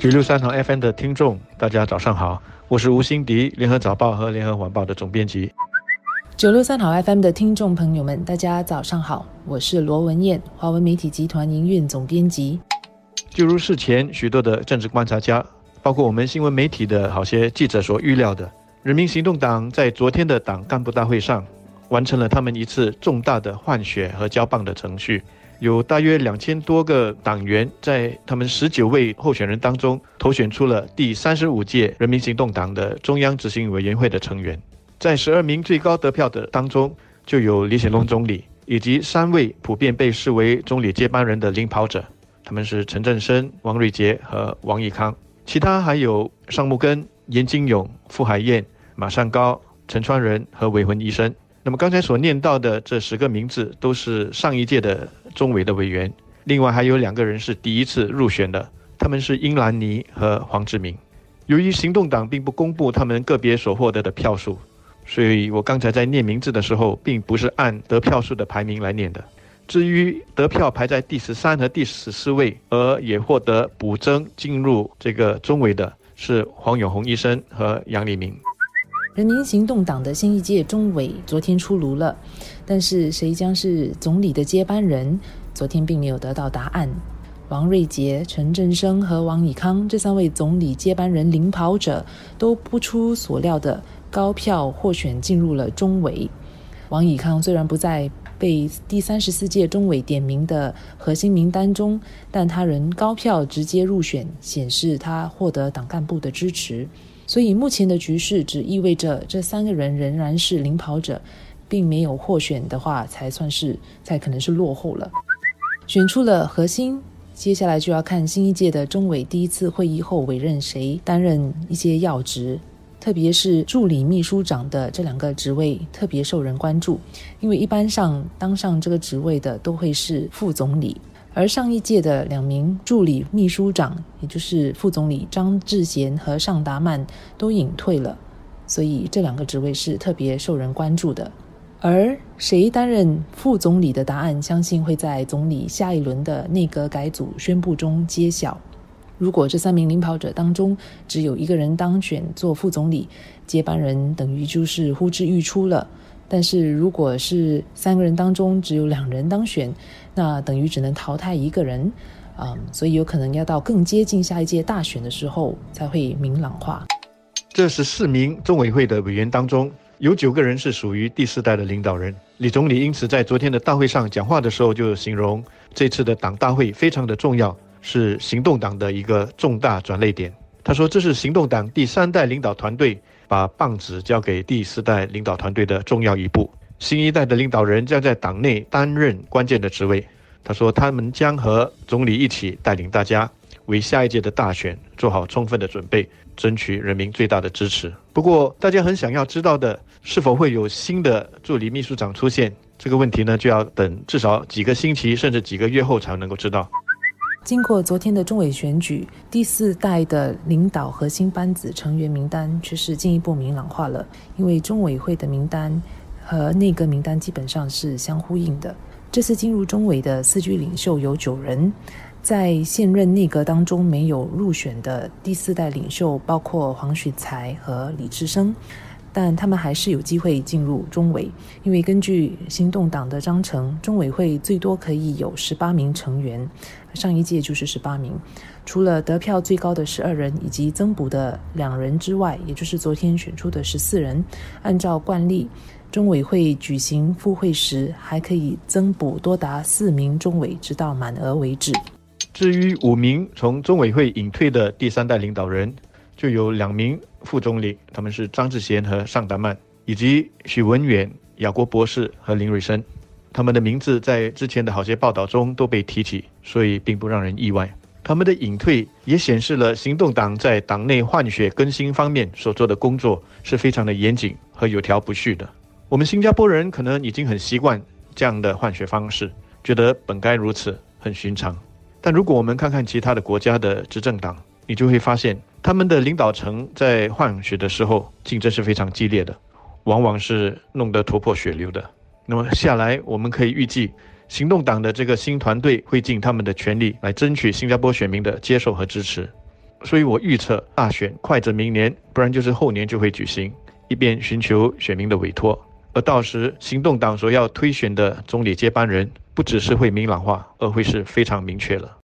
九六三号 FM 的听众，大家早上好，我是吴欣迪，联合早报和联合晚报的总编辑。九六三好 FM 的听众朋友们，大家早上好，我是罗文燕，华文媒体集团营运总编辑。就如事前许多的政治观察家，包括我们新闻媒体的好些记者所预料的，人民行动党在昨天的党干部大会上，完成了他们一次重大的换血和交棒的程序。有大约两千多个党员在他们十九位候选人当中投选出了第三十五届人民行动党的中央执行委员会的成员。在十二名最高得票的当中，就有李显龙总理以及三位普遍被视为总理接班人的领跑者，他们是陈振声、王瑞杰和王毅康。其他还有尚木根、严金勇、傅海燕、马善高、陈川仁和韦文医生。那么刚才所念到的这十个名字都是上一届的中委的委员，另外还有两个人是第一次入选的，他们是英兰妮和黄志明。由于行动党并不公布他们个别所获得的票数，所以我刚才在念名字的时候，并不是按得票数的排名来念的。至于得票排在第十三和第十四位，而也获得补增进入这个中委的，是黄永红医生和杨立明。人民行动党的新一届中委昨天出炉了，但是谁将是总理的接班人，昨天并没有得到答案。王瑞杰、陈振声和王以康这三位总理接班人领跑者都不出所料的高票获选进入了中委。王以康虽然不在被第三十四届中委点名的核心名单中，但他仍高票直接入选，显示他获得党干部的支持。所以目前的局势只意味着这三个人仍然是领跑者，并没有获选的话，才算是才可能是落后了。选出了核心，接下来就要看新一届的中委第一次会议后委任谁担任一些要职，特别是助理秘书长的这两个职位特别受人关注，因为一般上当上这个职位的都会是副总理。而上一届的两名助理秘书长，也就是副总理张志贤和尚达曼都隐退了，所以这两个职位是特别受人关注的。而谁担任副总理的答案，相信会在总理下一轮的内阁改组宣布中揭晓。如果这三名领跑者当中只有一个人当选做副总理，接班人等于就是呼之欲出了。但是如果是三个人当中只有两人当选，那等于只能淘汰一个人，啊，所以有可能要到更接近下一届大选的时候才会明朗化。这十四名中委会的委员当中，有九个人是属于第四代的领导人。李总理因此在昨天的大会上讲话的时候，就形容这次的党大会非常的重要，是行动党的一个重大转捩点。他说：“这是行动党第三代领导团队。”把棒子交给第四代领导团队的重要一步，新一代的领导人将在党内担任关键的职位。他说，他们将和总理一起带领大家为下一届的大选做好充分的准备，争取人民最大的支持。不过，大家很想要知道的，是否会有新的助理秘书长出现？这个问题呢，就要等至少几个星期，甚至几个月后才能够知道。经过昨天的中委选举，第四代的领导核心班子成员名单却是进一步明朗化了。因为中委会的名单和内阁名单基本上是相呼应的。这次进入中委的四居领袖有九人，在现任内阁当中没有入选的第四代领袖包括黄许才和李志生。但他们还是有机会进入中委，因为根据行动党的章程，中委会最多可以有十八名成员，上一届就是十八名。除了得票最高的十二人以及增补的两人之外，也就是昨天选出的十四人，按照惯例，中委会举行复会时还可以增补多达四名中委，直到满额为止。至于五名从中委会隐退的第三代领导人。就有两名副总理，他们是张志贤和尚达曼，以及许文远、雅国博士和林瑞生，他们的名字在之前的好些报道中都被提起，所以并不让人意外。他们的隐退也显示了行动党在党内换血更新方面所做的工作是非常的严谨和有条不紊的。我们新加坡人可能已经很习惯这样的换血方式，觉得本该如此，很寻常。但如果我们看看其他的国家的执政党，你就会发现，他们的领导层在换血的时候竞争是非常激烈的，往往是弄得头破血流的。那么下来，我们可以预计，行动党的这个新团队会尽他们的全力来争取新加坡选民的接受和支持。所以我预测大选快则明年，不然就是后年就会举行，以便寻求选民的委托。而到时行动党所要推选的总理接班人不只是会明朗化而会是非常明确的。